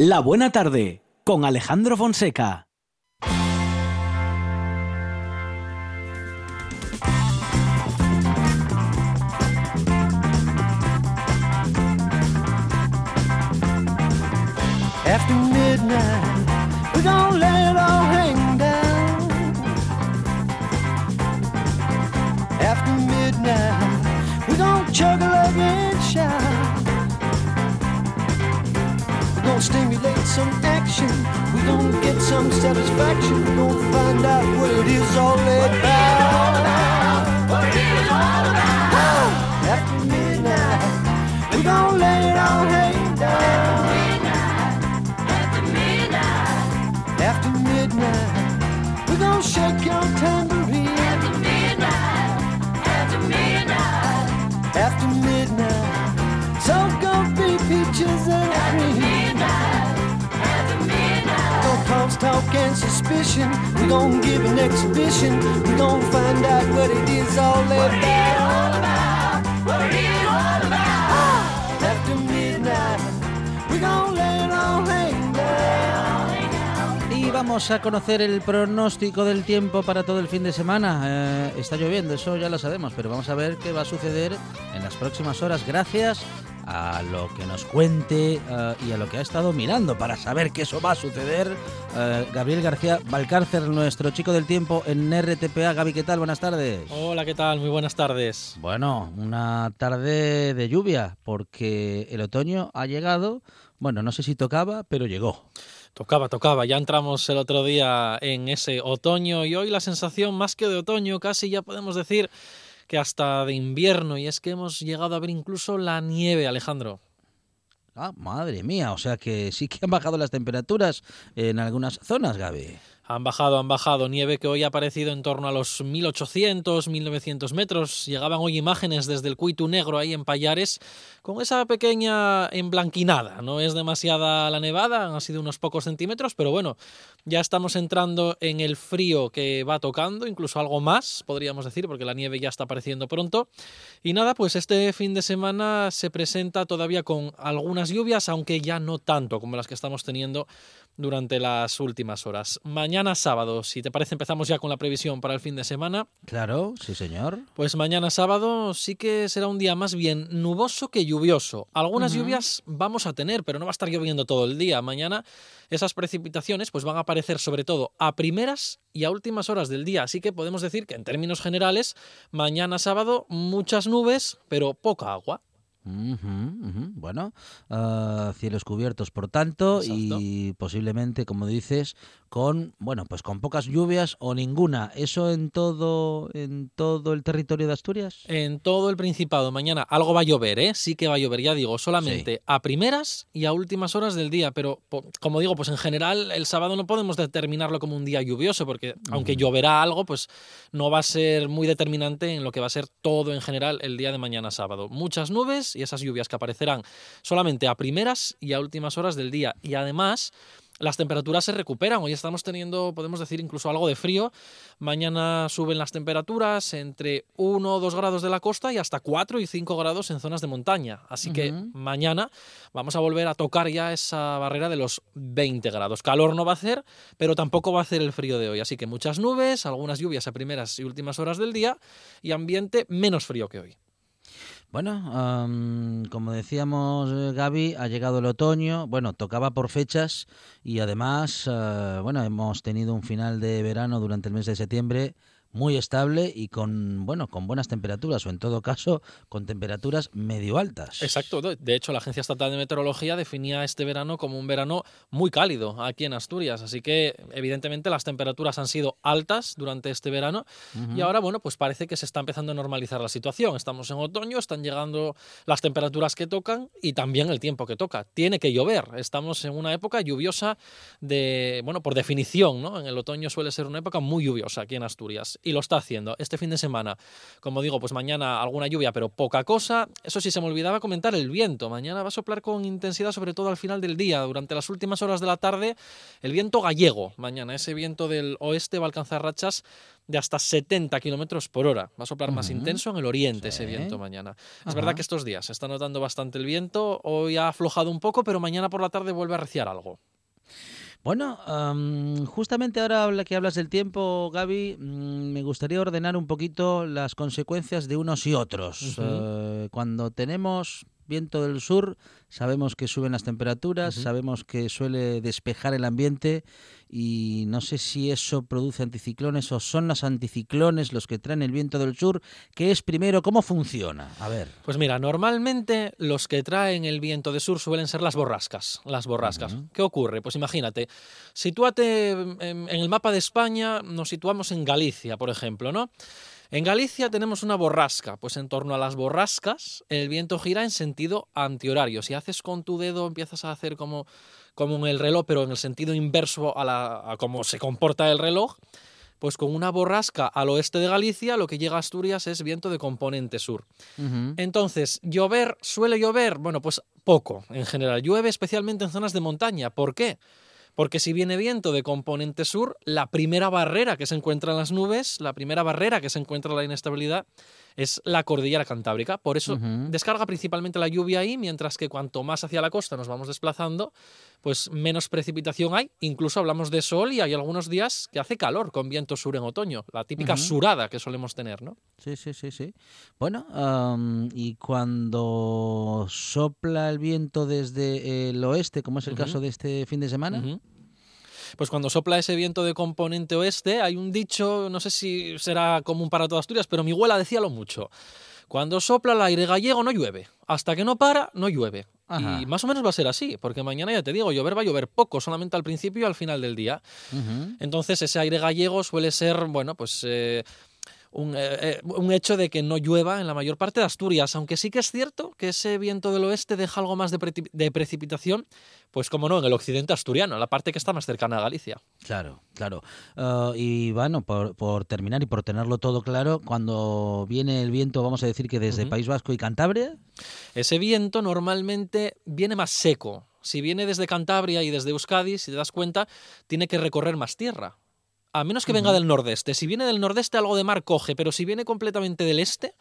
La Buena Tarde con Alejandro Fonseca. After midnight, we're gonna let it all hang down. After midnight, we're gonna chug a lug and shout. Gonna stimulate some action. We're gonna get some satisfaction. We're gonna find out what it is all about. What it is all about. After oh, midnight, we're gonna let it all hang down. After midnight, after midnight, after midnight, we're gonna shake your tambourine. After midnight, after midnight, after midnight, so gonna be peaches and cream. Talk and suspicion. We're gonna give an exhibition. We're gonna find out what it is all about. What it is all about. After midnight, we're gonna let it all hang down. Y vamos a conocer el pronóstico del tiempo para todo el fin de semana. Eh, está lloviendo, eso ya lo sabemos, pero vamos a ver qué va a suceder en las próximas horas gracias a lo que nos cuente eh, y a lo que ha estado mirando para saber que eso va a suceder. Eh, Gabriel García Valcárcer, nuestro chico del tiempo en RTPA. Gaby, ¿qué tal? Buenas tardes. Hola, ¿qué tal? Muy buenas tardes. Bueno, una tarde de lluvia porque el otoño ha llegado. Bueno, no sé si tocaba, pero llegó. Tocaba, tocaba. Ya entramos el otro día en ese otoño y hoy la sensación más que de otoño, casi ya podemos decir que hasta de invierno. Y es que hemos llegado a ver incluso la nieve, Alejandro. Ah, madre mía, o sea que sí que han bajado las temperaturas en algunas zonas, Gaby. Han bajado, han bajado. Nieve que hoy ha aparecido en torno a los 1800, 1900 metros. Llegaban hoy imágenes desde el Cuitu Negro ahí en Payares con esa pequeña emblanquinada. No es demasiada la nevada, han sido unos pocos centímetros, pero bueno, ya estamos entrando en el frío que va tocando, incluso algo más, podríamos decir, porque la nieve ya está apareciendo pronto. Y nada, pues este fin de semana se presenta todavía con algunas lluvias, aunque ya no tanto como las que estamos teniendo durante las últimas horas. Mañana sábado, si te parece, empezamos ya con la previsión para el fin de semana. Claro, sí señor. Pues mañana sábado sí que será un día más bien nuboso que lluvioso. Algunas lluvias vamos a tener, pero no va a estar lloviendo todo el día. Mañana esas precipitaciones pues van a aparecer sobre todo a primeras y a últimas horas del día. Así que podemos decir que en términos generales, mañana sábado muchas nubes, pero poca agua. Bueno, ah, cielos cubiertos, por tanto, y posiblemente, como dices, con bueno, pues con pocas lluvias o ninguna. Eso en todo, en todo el territorio de Asturias. En todo el Principado, mañana algo va a llover, ¿eh? Sí que va a llover, ya digo, solamente a primeras y a últimas horas del día, pero como digo, pues en general el sábado no podemos determinarlo como un día lluvioso, porque aunque lloverá algo, pues no va a ser muy determinante en lo que va a ser todo en general el día de mañana sábado. Muchas nubes y esas lluvias que aparecerán solamente a primeras y a últimas horas del día. Y además... Las temperaturas se recuperan. Hoy estamos teniendo, podemos decir, incluso algo de frío. Mañana suben las temperaturas entre 1 o 2 grados de la costa y hasta 4 y 5 grados en zonas de montaña. Así que mañana vamos a volver a tocar ya esa barrera de los 20 grados. Calor no va a hacer, pero tampoco va a hacer el frío de hoy. Así que muchas nubes, algunas lluvias a primeras y últimas horas del día y ambiente menos frío que hoy. Bueno, am, como decíamos, eh, Gaby, ha llegado el otoño. Bueno, tocaba por fechas y además, eh, bueno, hemos tenido un final de verano durante el mes de septiembre muy estable y con, bueno, con buenas temperaturas o en todo caso con temperaturas medio altas. Exacto. De hecho, la Agencia Estatal de Meteorología definía este verano como un verano muy cálido aquí en Asturias. Así que, evidentemente, las temperaturas han sido altas durante este verano. Y ahora, bueno, pues parece que se está empezando a normalizar la situación. Estamos en otoño, están llegando las temperaturas que tocan y también el tiempo que toca. Tiene que llover. Estamos en una época lluviosa de, bueno, por definición, ¿no? En el otoño suele ser una época muy lluviosa aquí en Asturias. Y lo está haciendo. Este fin de semana, como digo, pues mañana alguna lluvia, pero poca cosa. Eso sí, se me olvidaba comentar el viento. Mañana va a soplar con intensidad, sobre todo al final del día. Durante las últimas horas de la tarde, el viento gallego. Mañana ese viento del oeste va a alcanzar rachas de hasta 70 kilómetros por hora. Va a soplar más intenso en el oriente Sí. ese viento mañana. Es verdad que estos días se está notando bastante el viento. Hoy ha aflojado un poco, pero mañana por la tarde vuelve a reciar algo. Bueno, am, justamente ahora que hablas del tiempo, Gaby, mm, me gustaría ordenar un poquito las consecuencias de unos y otros. Eh, cuando tenemos viento del sur, sabemos que suben las temperaturas, sabemos que suele despejar el ambiente y no sé si eso produce anticiclones o son los anticiclones los que traen el viento del sur. ¿Qué es primero? ¿Cómo funciona? A ver. Pues mira, normalmente los que traen el viento de sur suelen ser las borrascas. Las borrascas. ¿Qué ocurre? Pues imagínate, sitúate en el mapa de España, nos situamos en Galicia, por ejemplo, ¿no? En Galicia tenemos una borrasca, pues en torno a las borrascas el viento gira en sentido antihorario. Si haces con tu dedo, empiezas a hacer como, como en el reloj, pero en el sentido inverso a, la, a cómo se comporta el reloj, pues con una borrasca al oeste de Galicia, lo que llega a Asturias es viento de componente sur. Entonces, llover, suele llover, bueno, pues poco en general. Llueve especialmente en zonas de montaña. ¿Por qué? Porque si viene viento de componente sur, la primera barrera que se encuentra en las nubes, la primera barrera que se encuentra en la inestabilidad, es la cordillera cantábrica. Por eso descarga principalmente la lluvia ahí, mientras que cuanto más hacia la costa nos vamos desplazando, pues menos precipitación hay. Incluso hablamos de sol y hay algunos días que hace calor con viento sur en otoño. La típica surada que solemos tener, ¿no? Sí, sí, sí, sí. Bueno, y cuando sopla el viento desde el oeste, como es el caso de este fin de semana. Pues cuando sopla ese viento de componente oeste, hay un dicho, no sé si será común para todas Asturias, pero mi abuela decíalo mucho. Cuando sopla el aire gallego no llueve. Hasta que no para, no llueve. Ajá. Y más o menos va a ser así, porque mañana ya te digo, llover va a llover poco, solamente al principio y al final del día. Entonces ese aire gallego suele ser, bueno, pues eh, un, eh, eh, un hecho de que no llueva en la mayor parte de Asturias, aunque sí que es cierto que ese viento del oeste deja algo más de, de precipitación, pues como no, en el occidente asturiano, la parte que está más cercana a Galicia. Claro, claro. Ah, y bueno, por, por terminar y por tenerlo todo claro, cuando viene el viento, vamos a decir que desde. País Vasco y Cantabria, Ese viento normalmente viene más seco. Si viene desde Cantabria y desde Euskadi, si te das cuenta, tiene que recorrer más tierra. A menos que venga del nordeste. Si viene del nordeste, algo de mar coge, pero si viene completamente del este,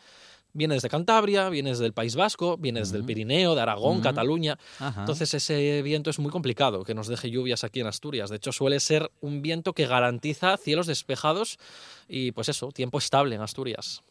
viene desde Cantabria, viene desde el País Vasco, viene desde el. Pirineo, de Aragón. Cataluña. Ajá. Entonces ese viento es muy complicado que nos deje lluvias aquí en Asturias. De hecho, suele ser un viento que garantiza cielos despejados y pues eso, tiempo estable en Asturias.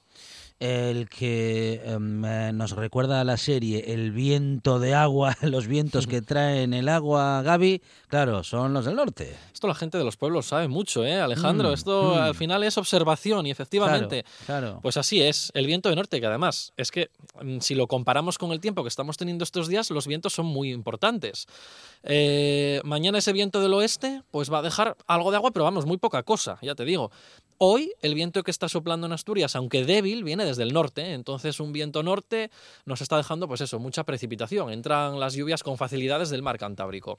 El que em, eh, nos recuerda a la serie El viento de agua, los vientos que traen el agua, Gaby, claro, son los del norte. Esto la gente de los pueblos sabe mucho, ¿eh, Alejandro? Mm, Esto mm. al final es observación y efectivamente. Claro, claro. Pues así es, el viento de norte, que además es que mm, si lo comparamos con el tiempo que estamos teniendo estos días, los vientos son muy importantes. Eh, mañana ese viento del oeste, pues va a dejar algo de agua, pero vamos, muy poca cosa, ya te digo. Hoy el viento que está soplando en Asturias, aunque débil, viene desde el norte, ¿eh? entonces un viento norte nos está dejando, pues eso, mucha precipitación. Entran las lluvias con facilidades del mar Cantábrico.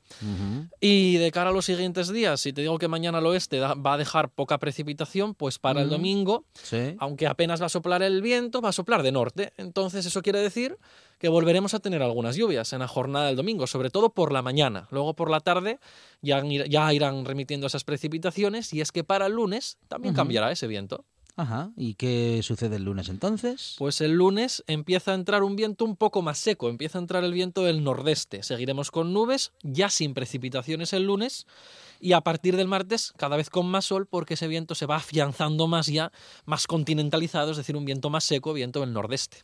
Y de cara a los siguientes días, si te digo que mañana al oeste va a dejar poca precipitación, pues para el domingo, Sí. aunque apenas va a soplar el viento, va a soplar de norte. Entonces eso quiere decir que volveremos a tener algunas lluvias en la jornada del domingo, sobre todo por la mañana. Luego por la tarde ya, ya irán remitiendo esas precipitaciones y es que para el lunes también cambiará ese viento. Ajá. ¿Y qué sucede el lunes entonces? Pues el lunes empieza a entrar un viento un poco más seco, empieza a entrar el viento del nordeste. Seguiremos con nubes, ya sin precipitaciones el lunes, y a partir del martes cada vez con más sol porque ese viento se va afianzando más ya, más continentalizado, es decir, un viento más seco, viento del nordeste.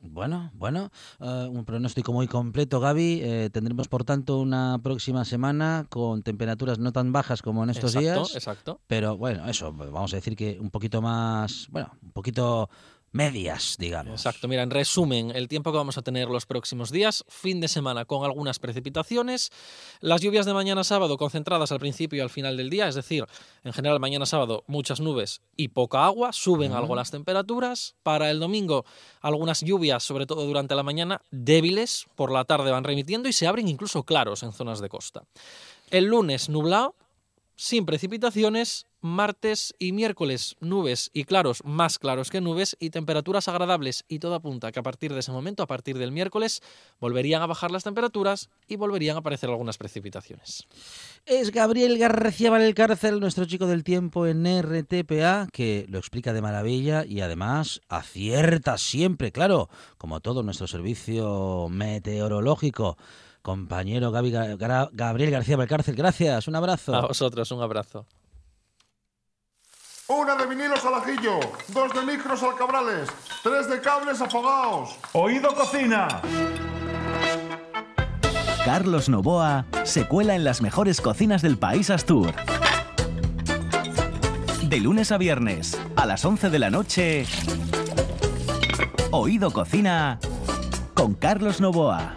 Bueno, bueno, eh, un pronóstico muy completo, Gaby. Eh, tendremos, por tanto, una próxima semana con temperaturas no tan bajas como en estos exacto, días. exacto. Pero bueno, eso, vamos a decir que un poquito más, bueno, un poquito medias, digamos. Exacto, mira, en resumen, el tiempo que vamos a tener los próximos días, fin de semana con algunas precipitaciones, las lluvias de mañana sábado concentradas al principio y al final del día, es decir, en general mañana sábado muchas nubes y poca agua, suben algo las temperaturas, para el domingo algunas lluvias, sobre todo durante la mañana, débiles, por la tarde van remitiendo y se abren incluso claros en zonas de costa. El lunes nublado, sin precipitaciones, martes y miércoles nubes y claros, más claros que nubes y temperaturas agradables y todo apunta que a partir de ese momento, a partir del miércoles, volverían a bajar las temperaturas y volverían a aparecer algunas precipitaciones. Es Gabriel García Valcárcel, nuestro chico del tiempo en RTPA, que lo explica de maravilla y además acierta siempre, claro, como todo nuestro servicio meteorológico compañero Gra- Gabriel García Valcárcel. Gracias, un abrazo. A vosotros, un abrazo. Una de vinilos al ajillo, dos de micros al cabrales, tres de cables afogados. Oído cocina. Carlos Novoa se cuela en las mejores cocinas del país Astur. De lunes a viernes, a las 11 de la noche, Oído Cocina con Carlos Novoa.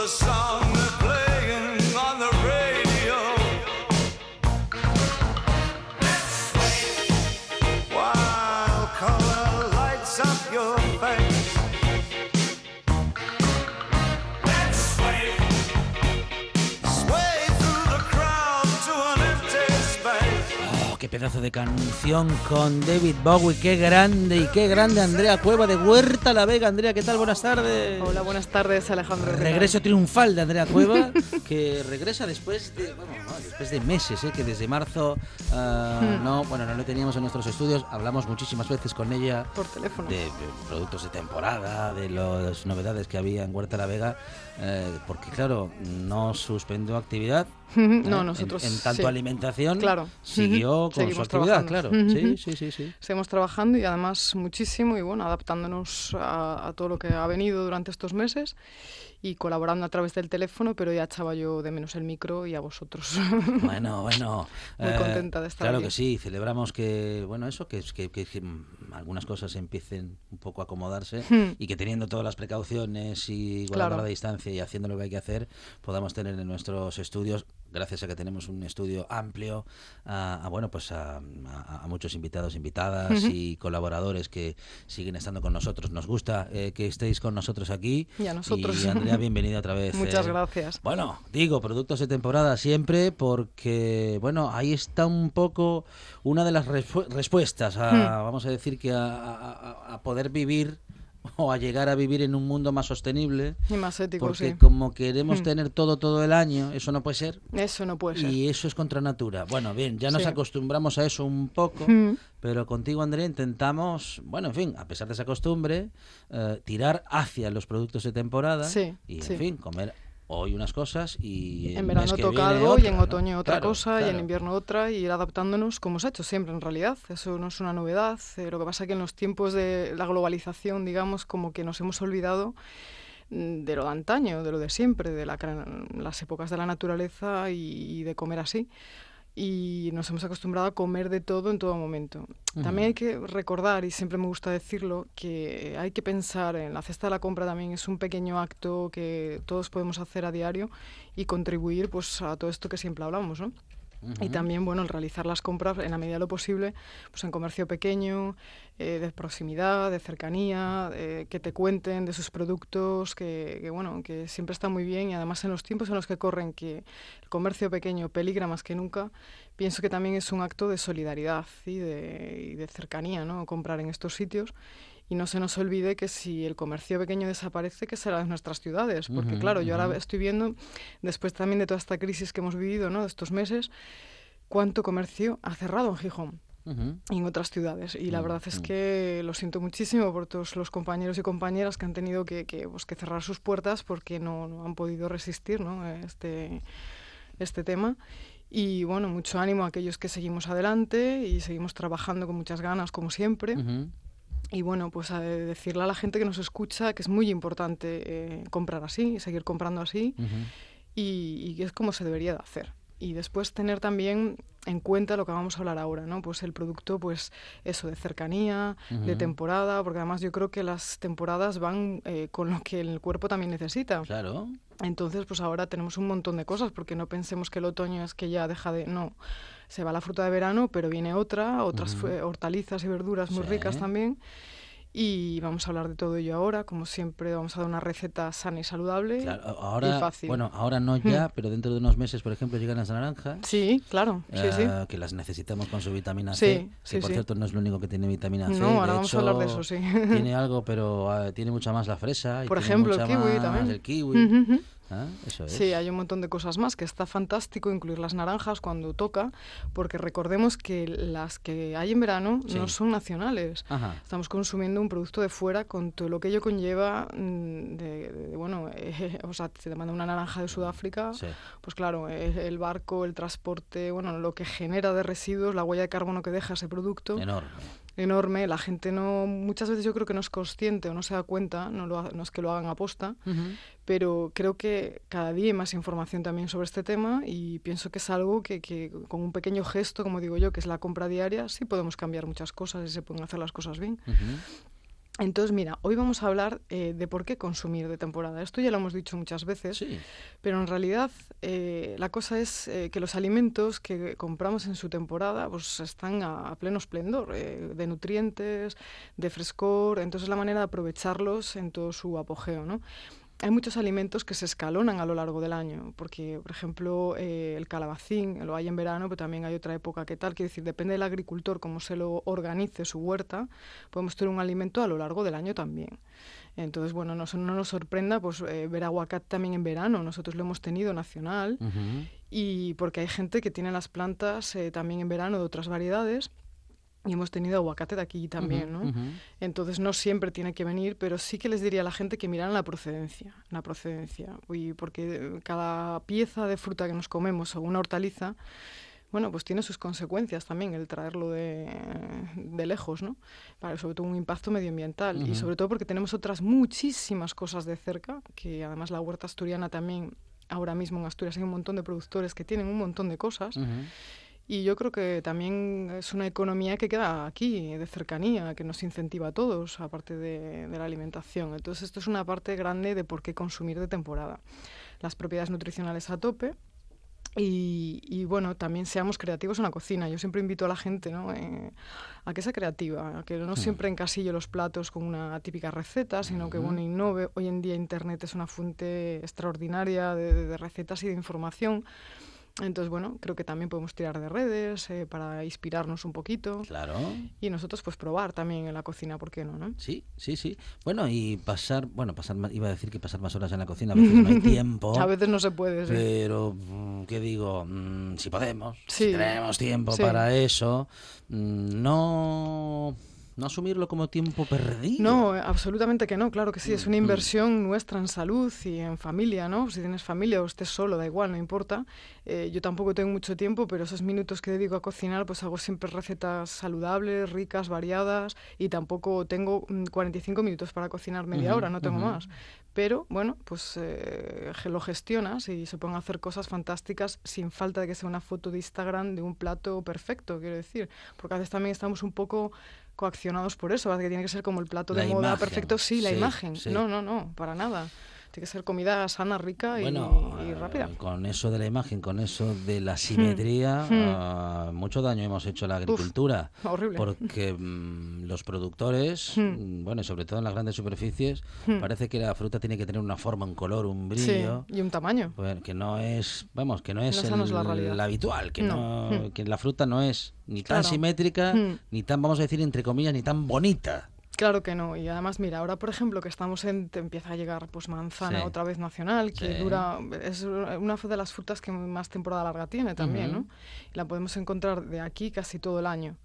The song pedazo de canción con David Bowie, qué grande y qué grande Andrea Cueva de Huerta La Vega. Andrea, ¿qué tal? Buenas tardes. Hola, buenas tardes, Alejandro. Regreso triunfal de Andrea Cueva, que regresa después de, bueno, no, después de meses, ¿eh? que desde marzo ah, Hmm. no, bueno, no lo teníamos en nuestros estudios. Hablamos muchísimas veces con ella Por teléfono. de, de productos de temporada, de las novedades que había en Huerta La Vega, eh, porque claro, no suspendió actividad. ¿eh? no, En- nosotros. En, tanto sí. alimentación, Claro. siguió con su actividad, claro. Sí, sí, sí, sí. Seguimos trabajando y además muchísimo y bueno, adaptándonos a, a todo lo que ha venido durante estos meses y colaborando a través del teléfono, pero ya echaba yo de menos el micro y a vosotros. Bueno, bueno. Muy eh, contenta de estar Claro aquí. que sí, celebramos que, bueno, eso, que, que, que- que, algunas cosas empiecen un poco a acomodarse Hmm. y que teniendo todas las precauciones y Claro. guardar la distancia y haciendo lo que hay que hacer, podamos tener en nuestros estudios, gracias a que tenemos un estudio amplio, a, a, bueno, pues a, a- a muchos invitados, invitadas y colaboradores que siguen estando con nosotros. Nos gusta eh, que estéis con nosotros aquí. Y a nosotros. Y Andrea, bienvenida otra vez. Muchas eh, gracias. bueno, digo, productos de temporada siempre porque, bueno, ahí está un poco una de las respu- respuestas a, Hmm. vamos a decir que a, a- a- a poder vivir o a llegar a vivir en un mundo más sostenible. Y más ético, Porque sí. como queremos Hmm. tener todo todo el año, eso no puede ser. Eso no puede ser. Y eso es contra natura. Bueno, bien, ya nos Sí. acostumbramos a eso un poco, Mm. pero contigo, Andrea, intentamos, bueno, en fin, a pesar de esa costumbre, eh, tirar hacia los productos de temporada Sí, y, en fin, comer hoy unas cosas y En verano que toca algo y en otoño otra Claro, cosa y en invierno otra y ir adaptándonos como se ha hecho siempre en realidad. Eso no es una novedad. eh, lo que pasa es que en los tiempos de la globalización, digamos, como que nos hemos olvidado mm, de lo de antaño, de lo de siempre, de la, las épocas de la naturaleza y, y de comer así. Y nos hemos acostumbrado a comer de todo en todo momento. También hay que recordar, y siempre me gusta decirlo, que hay que pensar en la cesta de la compra también es un pequeño acto que todos podemos hacer a diario y contribuir pues a todo esto que siempre hablamos, ¿no? Y también, bueno, el realizar las compras en la medida de lo posible, pues en comercio pequeño, eh, de proximidad, de cercanía, eh, que te cuenten de sus productos, que, que, bueno, que siempre está muy bien y además en los tiempos en los que corren, que el comercio pequeño peligra más que nunca, pienso que también es un acto de solidaridad y de, y de cercanía, ¿no? Comprar en estos sitios. Y no se nos olvide que si el comercio pequeño desaparece, que será en nuestras ciudades. Porque claro, yo ahora estoy viendo, después también de toda esta crisis que hemos vivido, ¿no? De estos meses, cuánto comercio ha cerrado en Gijón y en otras ciudades. Y la Mm, verdad es mm. que lo siento muchísimo por todos los compañeros y compañeras que han tenido que, que, pues, que cerrar sus puertas porque no, no han podido resistir ¿no? este, este tema. Y bueno, mucho ánimo a aquellos que seguimos adelante y seguimos trabajando con muchas ganas, como siempre. Y bueno, pues a decirle a la gente que nos escucha que es muy importante eh, comprar así, seguir comprando así y, y que es como se debería de hacer. Y después tener también en cuenta lo que vamos a hablar ahora, ¿no? Pues el producto, pues eso, de cercanía, de temporada, porque además yo creo que las temporadas van eh, con lo que el cuerpo también necesita. Claro. Entonces, pues ahora tenemos un montón de cosas, porque no pensemos que el otoño es que ya deja de... No, se va la fruta de verano, pero viene otra, otras Ujú. fue- hortalizas y verduras muy ricas Sí. también. Y vamos a hablar de todo ello ahora. Como siempre, vamos a dar una receta sana y saludable Claro, a- y ahora, fácil. bueno, ahora no ya, pero dentro de unos meses, por ejemplo, llegan las naranjas. Sí, claro, sí, sí. eh, que las necesitamos con su vitamina Sí, C, que sí, por sí. cierto no es lo único que tiene vitamina C. No, de ahora vamos a hablar de eso, sí. Tiene algo, pero eh, tiene mucha más la fresa. y Por tiene ejemplo, el mucha kiwi más también. El kiwi. Ah, Eso es. Sí, hay un montón de cosas más que está fantástico incluir las naranjas cuando toca, porque recordemos que las que hay en verano no son nacionales. Ajá. Estamos consumiendo un producto de fuera con todo lo que ello conlleva mm, de, de- bueno, eh, o sea, se te manda una naranja de Sudáfrica, Sí. pues claro, el barco, el transporte, bueno, lo que genera de residuos, la huella de carbono que deja ese producto Enorme. Enorme. La gente no, muchas veces yo creo que no es consciente o no se da cuenta, no, lo no es que lo hagan aposta, pero creo que cada día hay más información también sobre este tema y pienso que es algo que, que con un pequeño gesto, como digo yo, que es la compra diaria, sí podemos cambiar muchas cosas y se pueden hacer las cosas bien. Entonces, mira, hoy vamos a hablar eh, de por qué consumir de temporada. Esto ya lo hemos dicho muchas veces, Sí. pero en realidad eh, la cosa es eh, que los alimentos que compramos en su temporada pues están a, a pleno esplendor eh, de nutrientes, de frescor, entonces la manera de aprovecharlos en todo su apogeo, ¿no? Hay muchos alimentos que se escalonan a lo largo del año, porque, por ejemplo, eh, el calabacín lo hay en verano, pero también hay otra época que tal. Quiere decir, depende del agricultor, cómo se lo organice su huerta, podemos tener un alimento a lo largo del año también. Entonces, bueno, no, no nos sorprenda pues, eh, ver aguacate también en verano. Nosotros lo hemos tenido nacional y porque hay gente que tiene las plantas eh, también en verano de otras variedades y hemos tenido aguacate de aquí también, ¿no? Ujú. Entonces no siempre tiene que venir, pero sí que les diría a la gente que miraran la procedencia, la procedencia, y porque cada pieza de fruta que nos comemos o una hortaliza, bueno, pues tiene sus consecuencias también el traerlo de, de lejos, ¿no? Para sobre todo un impacto medioambiental y Ujú. sobre todo porque tenemos otras muchísimas cosas de cerca, que además la huerta asturiana también ahora mismo en Asturias hay un montón de productores que tienen un montón de cosas Ujú. Y yo creo que también es una economía que queda aquí, de cercanía, que nos incentiva a todos, aparte de, de la alimentación. Entonces, esto es una parte grande de por qué consumir de temporada. Las propiedades nutricionales a tope. Y, y, bueno, también seamos creativos en la cocina. Yo siempre invito a la gente ¿no? Eh, a que sea creativa, a que no siempre encasille los platos con una típica receta, sino que bueno, innove. Hoy en día Internet es una fuente extraordinaria de- de- de recetas y de información. Entonces, bueno, creo que también podemos tirar de redes eh, para inspirarnos un poquito. Claro. Y nosotros, pues, probar también en la cocina, ¿por qué no? no? Sí, sí, sí. Bueno, y pasar, bueno, pasar, más- iba a decir que pasar más horas en la cocina, a veces no hay tiempo. A veces no se puede, sí. Pero, mm, ¿qué digo? Mm, Si podemos, si tenemos tiempo Sí. para eso, mm, no, no asumirlo como tiempo perdido. No, absolutamente que no, claro que sí, es Mm, una inversión nuestra en salud y en familia, ¿no? Si tienes familia o estés solo, da igual, no importa. Eh, yo tampoco tengo mucho tiempo, pero esos minutos que dedico a cocinar, pues hago siempre recetas saludables, ricas, variadas y tampoco tengo mm, 45 minutos para cocinar media hora, no tengo más. Pero bueno, pues eh, lo gestionas y se pueden hacer cosas fantásticas sin falta de que sea una foto de Instagram de un plato perfecto, quiero decir. Porque a veces también estamos un poco coaccionados por eso, que tiene que ser como el plato La de moda imagen, perfecto. Sí, la sí, imagen. sí. No, no, no, para nada. Tiene que ser comida sana, rica y- Bueno, y, eh, rápida. con eso de la imagen, con eso de la simetría, Hmm. ah, mucho daño hemos hecho a la agricultura. horrible. Porque mm, los productores, Hmm. mm, bueno, y sobre todo en las grandes superficies, parece que la fruta tiene que tener una forma, un color, un Sí, brillo. y un tamaño. Bueno, que no es, vamos, que no es no la el- realidad. habitual, que No. no, que la fruta no es ni tan simétrica, ni tan, vamos a decir entre comillas, ni tan bonita. Claro que no. Y además, mira, ahora por ejemplo que estamos en, te empieza a llegar pues manzana Sí. otra vez nacional, que Sí. dura, es una de las frutas que más temporada larga tiene también. ¿no? Y la podemos encontrar de aquí casi todo el año.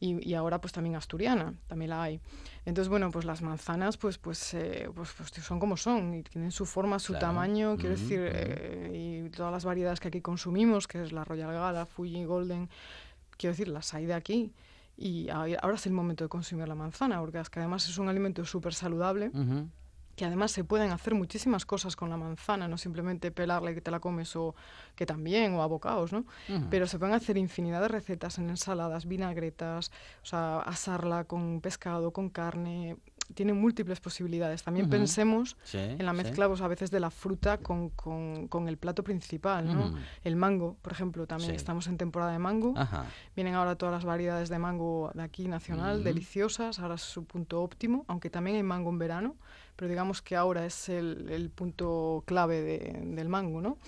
Y, y ahora pues también asturiana, también la hay. Entonces, bueno, pues las manzanas pues, pues, eh, pues, pues son como son y tienen su forma, su Claro. tamaño, quiero decir, eh, y todas las variedades que aquí consumimos, que es la Royal Gala, Fuji, Golden, quiero decir, las hay de aquí. Y ahora es el momento de consumir la manzana, porque es que además es un alimento súper saludable, que además se pueden hacer muchísimas cosas con la manzana, no simplemente pelarla y que te la comes, o que también, o abocados, ¿no? Pero se pueden hacer infinidad de recetas en ensaladas, vinagretas, o sea, asarla con pescado, con carne, tiene múltiples posibilidades. También pensemos Sí, en la sí. mezcla pues, a veces de la fruta con, con- con el plato principal, ¿no? Ujú. El mango, por ejemplo, también Sí. estamos en temporada de mango. Ajá. Vienen ahora todas las variedades de mango de aquí nacional, deliciosas, ahora es su punto óptimo, aunque también hay mango en verano, pero digamos que ahora es el, el punto clave de- del mango, ¿no?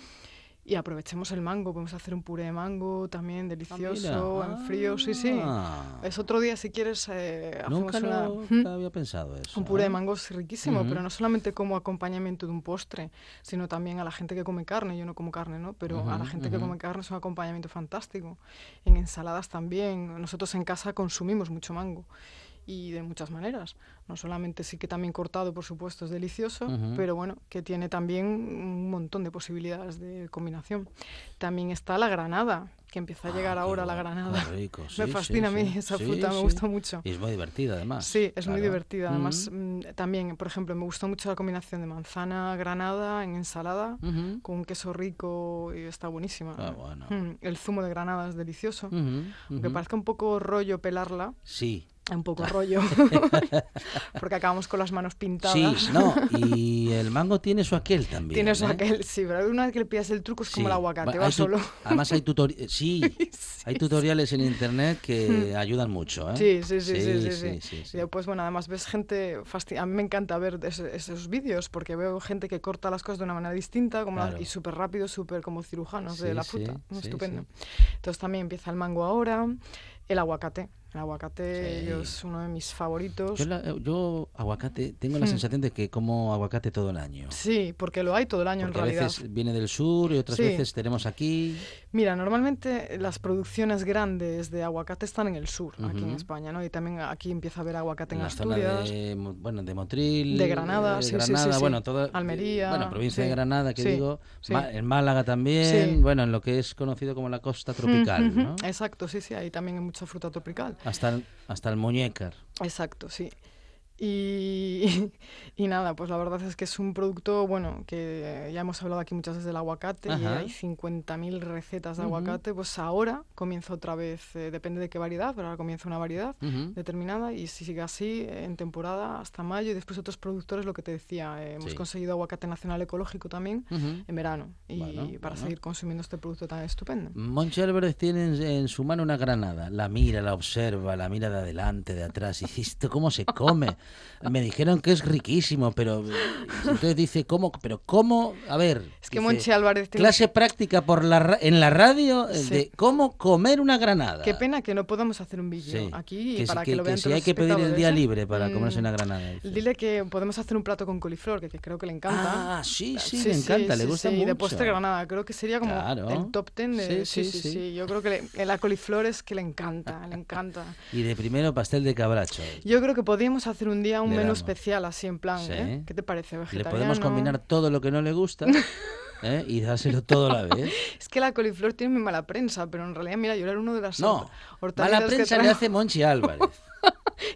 Y aprovechemos el mango, podemos hacer un puré de mango también delicioso, mira. en frío, sí, sí. Ah. Es otro día si quieres, eh, Nunca una... lo había pensado eso. Un puré de ¿eh? mango es riquísimo, Ujú. pero no solamente como acompañamiento de un postre, sino también a la gente que come carne. Yo no como carne, ¿no? Pero a la gente que ujú. come carne es un acompañamiento fantástico. En ensaladas también. Nosotros en casa consumimos mucho mango y de muchas maneras. No solamente sí que también cortado, por supuesto, es delicioso, Ujú. pero bueno, que tiene también un montón de posibilidades de combinación. También está la granada, que empieza a llegar Ah, ahora qué la granada. qué rico, me sí, sí, fascina a mí sí. esa Sí, fruta, me sí. gusta mucho. Y es muy divertida además. Sí, es muy claro. divertida. Además, Mm. mm, también, por ejemplo, me gusta mucho la combinación de manzana, granada en ensalada, Ujú. con un queso rico y está buenísima. Ah, bueno. Mm, El zumo de granada es delicioso. Aunque parezca un poco rollo pelarla, Sí. Un poco rollo, porque acabamos con las manos pintadas. Sí, no, y el mango tiene su aquel también. Tiene eso ¿eh? aquel, sí, pero una vez que le pillas el truco es como Sí. el aguacate, Va- solo. Además hay tutoriales, sí, hay tutoriales en internet que ayudan mucho, ¿eh? Sí, sí, sí, sí, sí. Y después, bueno, además ves gente, fasti- a mí me encanta ver ese- esos vídeos porque veo gente que corta las cosas de una manera distinta como la- Claro. y súper rápido, súper como cirujanos de la fruta. Estupendo. Entonces también empieza el mango ahora, el aguacate. El aguacate Sí. es uno de mis favoritos. Yo, la- yo aguacate, tengo la Mm. sensación de que como aguacate todo el año. Sí, porque lo hay todo el año Porque en a realidad. veces viene del sur y otras Sí. veces tenemos aquí. Mira, normalmente las producciones grandes de aguacate están en el sur, aquí en. España, ¿no? Y también aquí empieza a haber aguacate en en, la zona de, bueno, de Motril, De Granada, eh, sí, Granada, sí. bueno, toda, Almería, bueno, provincia de Granada, que digo, en Málaga también, bueno, en lo que es conocido como la costa tropical. Exacto, sí, sí, ahí también hay mucha fruta tropical. Hasta el, hasta el muñécar. Exacto, sí. Y, y nada, pues la verdad es que es un producto, bueno, que ya hemos hablado aquí muchas veces del aguacate y hay 50.000 recetas de aguacate, pues ahora comienza otra vez, eh, depende de qué variedad, pero ahora comienza una variedad determinada y si sigue así en temporada hasta mayo y después otros productores, lo que te decía, eh, hemos Sí. conseguido aguacate nacional ecológico también en verano y Bueno, para bueno. seguir consumiendo este producto tan estupendo. Monchi Álvarez tiene en, en su mano una granada. La mira, la observa, la mira de adelante, de atrás. Y dice, ¿esto cómo se come? Me dijeron que es riquísimo, pero... Entonces dice, ¿cómo? ¿Pero cómo? A ver... Es que dice, Monchi Álvarez tiene Clase práctica por la, ra- en la radio eh, Sí. de cómo comer una granada. Qué pena que no podamos hacer un vídeo Sí. aquí que, para si- que, lo vean si todos hay que pedir el día ¿eh? libre para comerse Mm, una granada. dice. Dile que podemos hacer un plato con coliflor, que, que creo que le encanta. Ah, sí, sí, le encanta, le sí, gusta sí, mucho. de postre granada, creo que sería como Claro. el top ten de... Sí, Sí, sí, sí, sí, sí. Yo creo que le- la coliflor es que le encanta, le encanta. Y de primero pastel de cabracho. Yo creo que podríamos hacer un día un Le menú especial así en plan, Sí. ¿eh? ¿Qué te parece? Le Vegetariano. podemos combinar todo lo que no le gusta ¿eh? y dárselo todo a la vez. Es que la coliflor tiene muy mala prensa, pero en realidad, mira, yo era uno de las No, hort- hortalizas mala que prensa le traigo- hace Monchi Álvarez.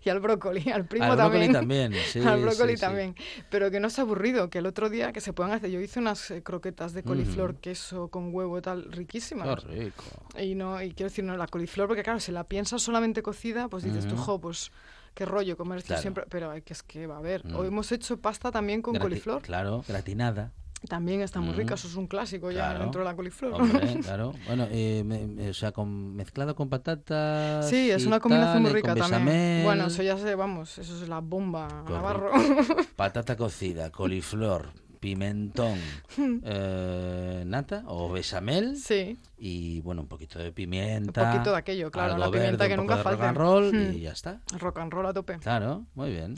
Y al brócoli, al primo Al también. también, sí, al brócoli sí, sí. también. Pero que no es aburrido, que el otro día que se puedan hacer. Yo hice unas eh, croquetas de coliflor, Ujú. queso con huevo y tal, riquísimas. Qué rico. Y no, y quiero decir, no, la coliflor, porque claro, si la piensas solamente cocida, pues dices tú, Ujú. jo, pues qué rollo comer esto Claro. siempre. Pero hay que es que va a ver. Mm. Hoy hemos hecho pasta también con Grati- coliflor. Claro, gratinada. También está muy Mm. rica, eso es un clásico ya dentro de la coliflor. Hombre, claro. Bueno, eh, me- me- o sea, con, mezclado con patatas. Sí, es una combinación muy tal, y rica también. bechamel, Bueno, eso ya sé, vamos, eso es la bomba, Navarro. Patata cocida, coliflor, pimentón, eh, nata o bechamel Sí, y bueno, un poquito de un pimienta. poquito de aquello, claro, la pimienta verde, que un nunca poco de falte. rock and roll Mm. y ya está. Rock and roll a tope. Claro, muy bien.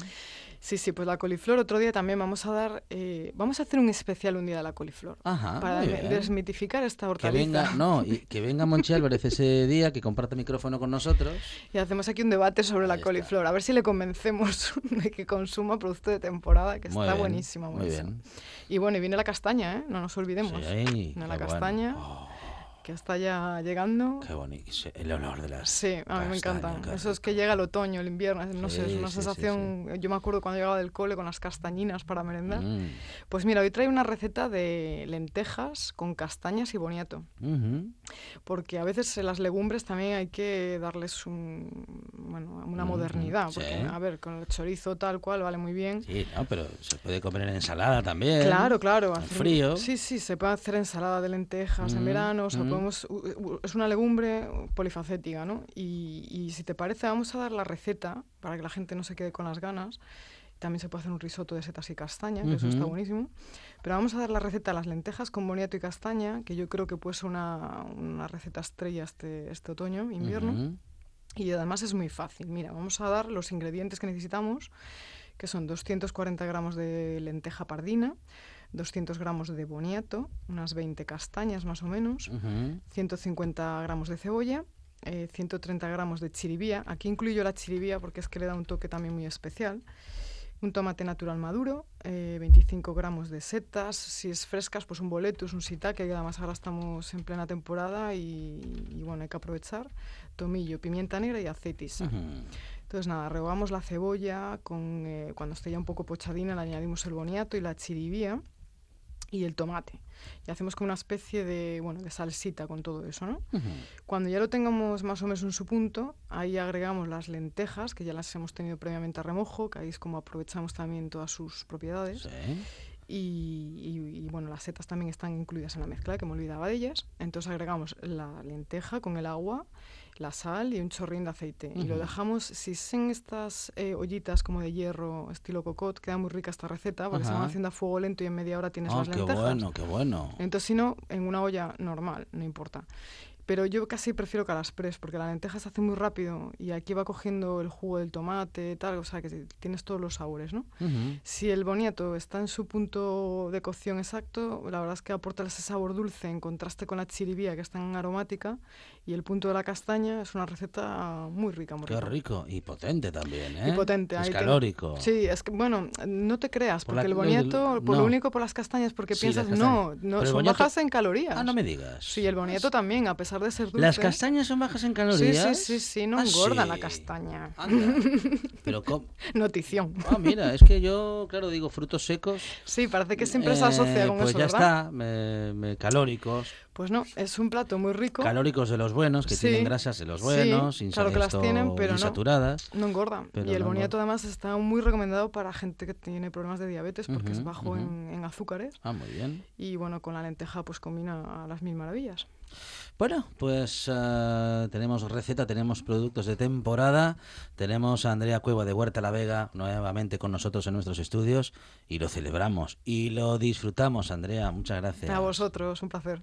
Sí, sí, pues la coliflor otro día también vamos a dar, eh, vamos a hacer un especial un día de la coliflor. Ajá, para desmitificar esta Que hortaliza. venga, no, y que venga Monchi Álvarez ese día, que comparte micrófono con nosotros. Y hacemos aquí un debate sobre Ahí la está. coliflor, a ver si le convencemos de que consuma producto de temporada, que Muy está bien, buenísima. Muy bien. Y bueno, y viene la castaña, ¿eh? No nos olvidemos. Sí, qué la bueno. castaña, Oh, que está ya llegando. qué bonito. sí, El olor de las. Sí, a mí me qué Eso es que llega el otoño, el invierno, no sé, es Sí, una sí, sí, sensación... Yo me acuerdo cuando llegaba del cole con las castañinas para merendar. Mm, Pues mira, hoy traigo una receta de lentejas con castañas y boniato. ujú. Porque a veces en las legumbres también hay que darles un, bueno, una Mm, modernidad. sí. Porque, a ver, con el chorizo tal cual vale muy bien. Sí, no, pero se puede comer en ensalada también. Claro, claro. En hacer- frío. Sí, sí, se puede hacer ensalada de lentejas en Mm, verano. O sea. Podemos, es una legumbre polifacética, ¿no? Y, y si te parece, vamos a dar la receta para que la gente no se quede con las ganas. También se puede hacer un risotto de setas y castaña, que eso está buenísimo. Pero vamos a dar la receta de las lentejas con boniato y castaña, que yo creo que puede ser una, una receta estrella este, este otoño, invierno. Ujú. Y además es muy fácil. Mira, vamos a dar los ingredientes que necesitamos, que son 240 gramos de lenteja pardina, 200 gramos de boniato, unas 20 castañas más o menos, Ujú. 150 gramos de cebolla, eh, 130 gramos de chiribía. Aquí incluyo la chiribía porque es que le da un toque también muy especial. Un tomate natural maduro, eh, 25 gramos de setas, si es frescas, pues un boletus, un shiitake, que además ahora estamos en plena temporada y, y bueno, hay que aprovechar. Tomillo, pimienta negra y aceite y sal. Ujú. Entonces nada, rehogamos la cebolla, con, eh, cuando esté ya un poco pochadina le añadimos el boniato y la chiribía y el tomate. Y hacemos como una especie de, bueno, de salsita con todo eso, ¿no? Cuando ya lo tengamos más o menos en su punto, ahí agregamos las lentejas, que ya las hemos tenido previamente a remojo, que ahí es como aprovechamos también todas sus propiedades. Sí. Y, y- y, bueno, las setas también están incluidas en la mezcla, que me olvidaba de ellas. Entonces agregamos la lenteja con el agua, la sal y un chorrín de aceite. Y lo dejamos, si son estas eh, ollitas como de hierro estilo cocot, queda muy rica esta receta, porque se van haciendo a fuego lento y en media hora tienes Ah, las qué lentejas. bueno, qué bueno. Entonces, si no, en una olla normal, no importa. Pero yo casi prefiero que a las press, porque la lenteja se hace muy rápido y aquí va cogiendo el jugo del tomate, tal, o sea que tienes todos los sabores, ¿no? Ujú. Si el boniato está en su punto de cocción exacto, la verdad es que aporta ese sabor dulce en contraste con la chiribía, que es tan aromática, y el punto de la castaña es una receta muy rica, muy Qué rica. rico. Y potente también, ¿eh? Y potente. Es calórico. Sí, es que, bueno, no te creas, Por porque la- el boniato, por no. lo único por las castañas, porque Sí, piensas, no, no son boniato- bajas en calorías. Ah, no me digas. Sí, el boniato también, a pesar de ser dulce. ¿Las castañas son bajas en Sí, calorías? sí, sí, sí, no Ah, engorda la sí. castaña. Anda. Pero ¿cómo? Notición. Ah, mira, es que yo, claro, digo frutos secos. Sí, parece que siempre se asocia eh, con pues eso, ya ¿verdad? está, me- calóricos. Pues no, es un plato muy rico. Calóricos de los buenos, que Sí, tienen grasas de los sí, buenos, sin claro que las tienen, pero no. insaturadas. No engorda. Pero y el no boniato además está muy recomendado para gente que tiene problemas de diabetes porque es bajo en, en azúcares. Ah, muy bien. Y bueno, con la lenteja pues combina a las mil maravillas. Bueno, pues eh, tenemos receta, tenemos productos de temporada, tenemos a Andrea Cueva de Huerta La Vega nuevamente con nosotros en nuestros estudios y lo celebramos y lo disfrutamos, Andrea. Muchas gracias. A vosotros, un placer.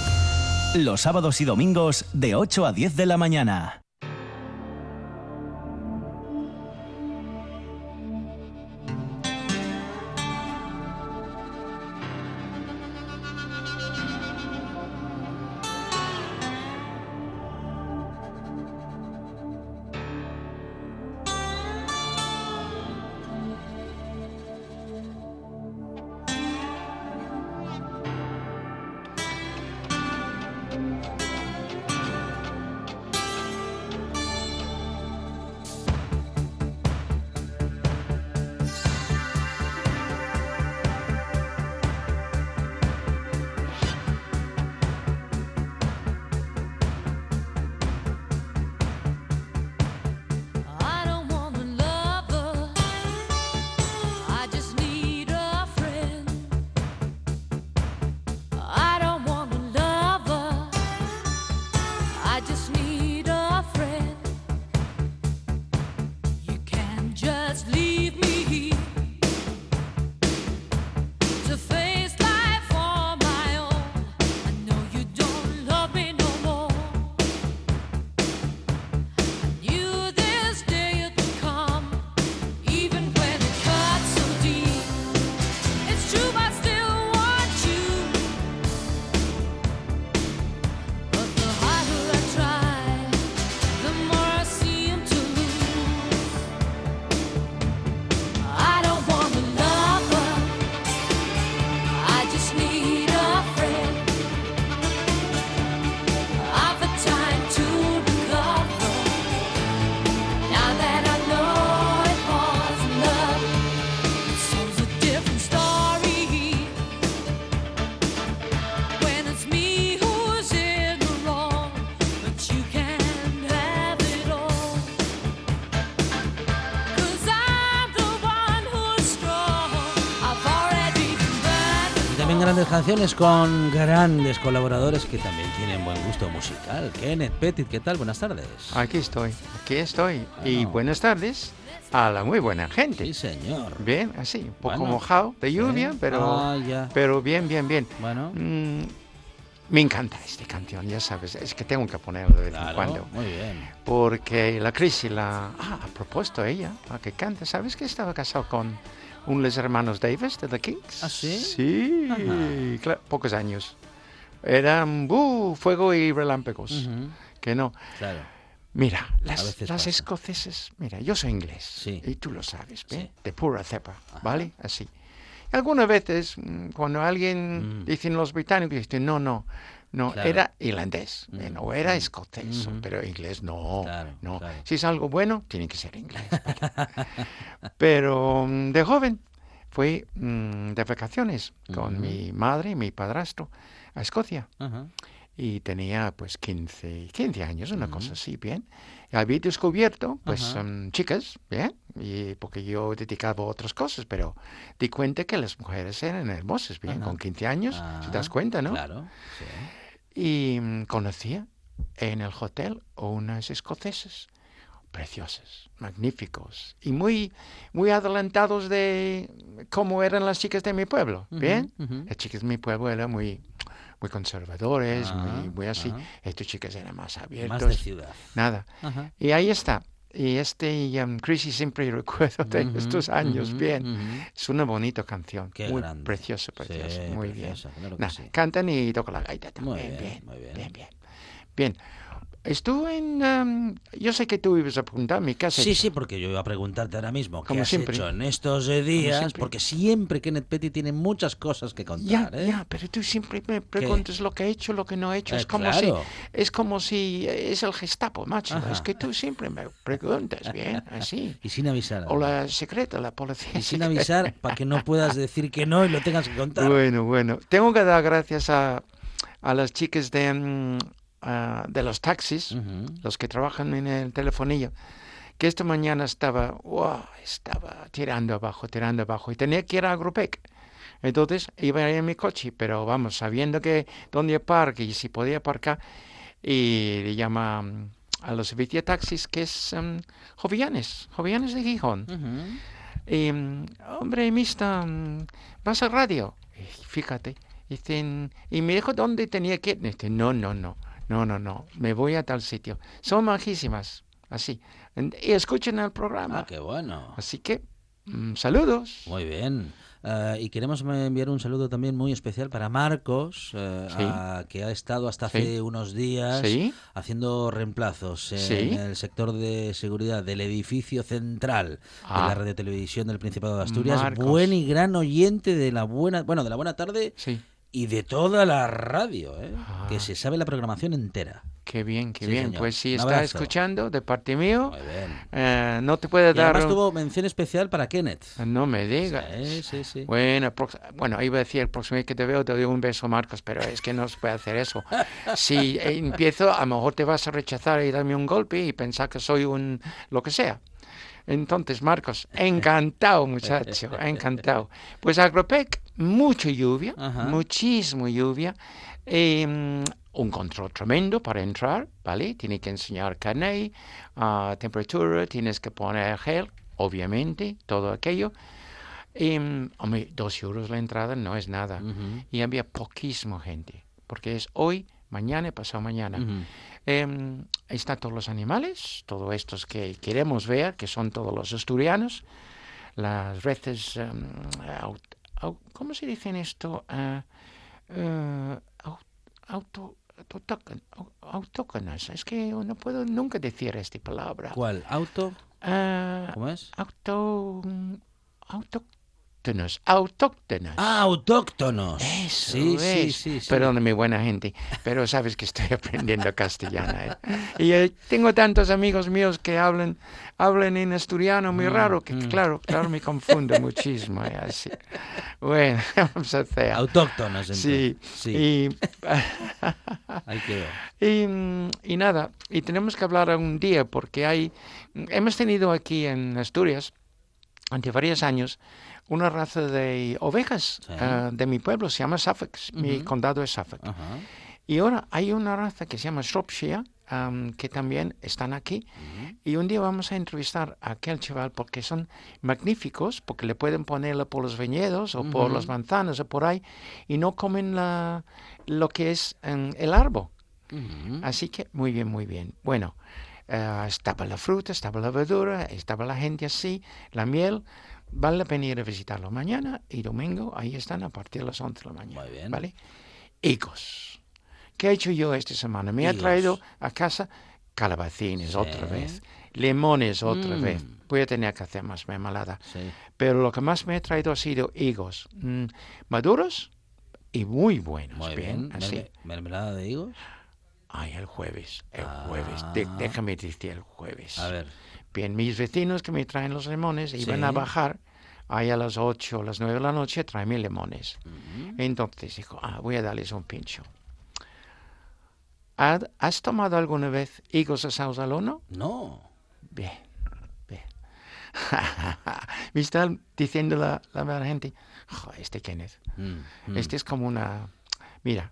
Los sábados y domingos de 8 a 10 de la mañana. Grandes canciones con grandes colaboradores que también tienen buen gusto musical. Kenneth Petit, ¿qué tal? Buenas tardes. Aquí estoy, aquí estoy. Y buenas tardes a la muy buena gente. Sí, señor. Bien, así, un poco Bueno. mojado de lluvia, Sí. pero, Ah, pero bien, bien, bien. Bueno. Mm, me encanta esta canción, ya sabes, es que tengo que ponerlo de vez en cuando. muy bien. Porque la crisis la ah, ha propuesto ella, a que cante. ¿Sabes que estaba casado con un los hermanos Davis de The Kings? ¿Ah, sí? Sí, Ajá. cla- pocos años. Eran uh, fuego y relámpagos. Ujú, Que no. Claro. Mira, las, las escoceses, mira, yo soy inglés Sí. y tú lo sabes, ¿bien? Sí. de pura cepa, ¿vale? Así. Algunas veces, mm, cuando alguien Mm. dicen los británicos, dicen, no, no, no, Claro. era irlandés, Mm, eh, no era mm, escocés, pero inglés no, Claro, no. claro. Si es algo bueno, tiene que ser inglés. ¿vale? pero mm, de joven fui mm, de vacaciones con mi madre y mi padrastro a Escocia y tenía pues 15, 15 años, una cosa así, bien. Y había descubierto pues em, chicas, bien, y porque yo dedicaba a otras cosas, pero di cuenta que las mujeres eran hermosas, bien, con 15 años, si te das Ah, cuenta, ¿no? Claro. sí. Y mm, conocía en el hotel unas escocesas preciosas, magníficos y muy, muy adelantados de cómo eran las chicas de mi pueblo, ¿bien? Las chicas de mi pueblo eran muy, muy conservadores, Ah, muy, muy así. ajá. Estas chicas eran más abiertas. Más de ciudad. Nada. Y ahí está. Y este um, crisis siempre recuerdo de estos años, bien. Es una bonita canción. Qué muy grande. preciosa. Sí, muy preciosa, bien. claro que Nah, sí. Cantan y tocan la gaita también. Muy bien, bien, muy bien. bien, bien. Bien. Estuve en... um, yo sé que tú ibas a preguntarme qué has Sí, hecho. sí, porque yo iba a preguntarte ahora mismo qué Como has siempre. hecho en estos días, siempre. porque siempre Kenneth Petty tiene muchas cosas que Ya, contar, ¿eh? ya, pero tú siempre me preguntas lo que he hecho, lo que no he hecho. Eh, es como claro. si es como si eh, es el Gestapo, macho. Ajá. Es que tú siempre me preguntas, bien, así. Y sin avisar. O la secreta, la policía. Y sin avisar para que no puedas decir que no y lo tengas que contar. Bueno, bueno. Tengo que dar gracias a, a las chicas de, mm, ah, de los taxis, los que trabajan en el telefonillo, que esta mañana estaba, wow, estaba tirando abajo, tirando abajo, y tenía que ir a Grupec. Entonces iba en mi coche, pero vamos, sabiendo que dónde parque y si podía aparcar, y le llama mm, a los servicios de taxis, que es mm, Jovianes, Jovianes de Gijón. Y, mm, hombre, mista, ¿vas a radio? Y fíjate. Dicen, y me dijo dónde tenía que ir. No, no, no, no, no, no, me voy a tal sitio. Son majísimas, así. Y escuchen el programa. Ah, qué bueno. Así que, mm, saludos. Muy bien. Eh, y queremos enviar un saludo también muy especial para Marcos, eh, Sí. a- que ha estado hasta Sí. hace unos días Sí. haciendo reemplazos en el sector de seguridad del edificio central de Ah. la radio televisión del Principado de Asturias. Marcos. Buen y gran oyente de la buena, bueno, de la buena tarde Sí, y de toda la radio, ¿eh? Ah. que se sabe la programación entera. qué bien, qué Sí, bien. señor. Pues si está escuchando de parte mío, Muy bien. eh, no te puede Y dar... además tuvo mención especial para Kenneth. No me digas. Sí, sí, sí. Bueno, prox- bueno, iba a decir el próximo vez que te veo te doy un beso, Marcos, pero es que no se puede hacer eso. Si eh, empiezo, a lo mejor te vas a rechazar y darme un golpe y pensar que soy un lo que sea. Entonces, Marcos, encantado, muchacho, encantado. Pues Agropec, mucha lluvia, Ajá. muchísimo lluvia. eh, un control tremendo para entrar, ¿vale? Tiene que enseñar carnet, ah, temperatura, tienes que poner gel, obviamente, todo aquello. Y, mm, hombre, dos euros la entrada no es nada. Y había poquísima gente, porque es hoy, mañana y pasado mañana. Em, ahí están todos los animales, todos estos que queremos ver, que son todos los asturianos. Las reces, au- ¿cómo se dice en esto? Eh, au- auto, autócton- au- autóctonas. Es que no puedo nunca decir esta palabra. ¿Cuál? ¿Auto? Ah, ¿Cómo es? auto, autóctonos, autóctonas. Ah, autóctonos. Eso sí, sí, es. sí, sí. Perdóname, buena gente, pero sabes que estoy aprendiendo castellano. ¿eh? Y eh, tengo tantos amigos míos que hablan, hablan en asturiano muy Mm, raro, que mm. claro, claro, me confundo muchísimo. ¿eh? Así. Bueno, vamos a hacer. Autóctonos, Sí, entonces. Sí. Y, Ahí quedó. y, y nada, y tenemos que hablar un día porque hay, hemos tenido aquí en Asturias, ante varios años, una raza de ovejas Sí. eh, de mi pueblo, se llama Suffolk, mi condado es Suffolk. Y ahora hay una raza que se llama Shropshire, que también están aquí. Y un día vamos a entrevistar a aquel chaval porque son magníficos, porque le pueden ponerlo por los viñedos o por las manzanas o por ahí, y no comen la, lo que es em, el árbol. Así que muy bien, muy bien. Bueno, eh, estaba la fruta, estaba la verdura, estaba la gente así, la miel. Vale la pena ir a visitarlo mañana y domingo. Ahí están a partir de las 11 de la mañana. Muy bien. ¿Vale? Higos. ¿Qué he hecho yo esta semana? Me he traído a casa calabacines Sí. otra vez, limones otra Mm. vez. Voy a tener que hacer más mermelada. Sí. Pero lo que más me he traído ha sido higos. mm, maduros y muy buenos. Muy bien, bien. así. Merme- ¿Mermelada de higos? Ay, el jueves, el jueves. De- Ah. déjame decir el jueves. A ver. Bien, mis vecinos que me traen los limones iban a bajar ahí a las 8 o las 9 de la noche a traerme limones. Entonces dijo, ah, voy a darles un pincho. ¿Has, tomado alguna vez higos asados al horno? No. Bien, bien. me está diciendo la, la gente, "Jo, este Kenneth, Mm, mm. este es como una... Mira,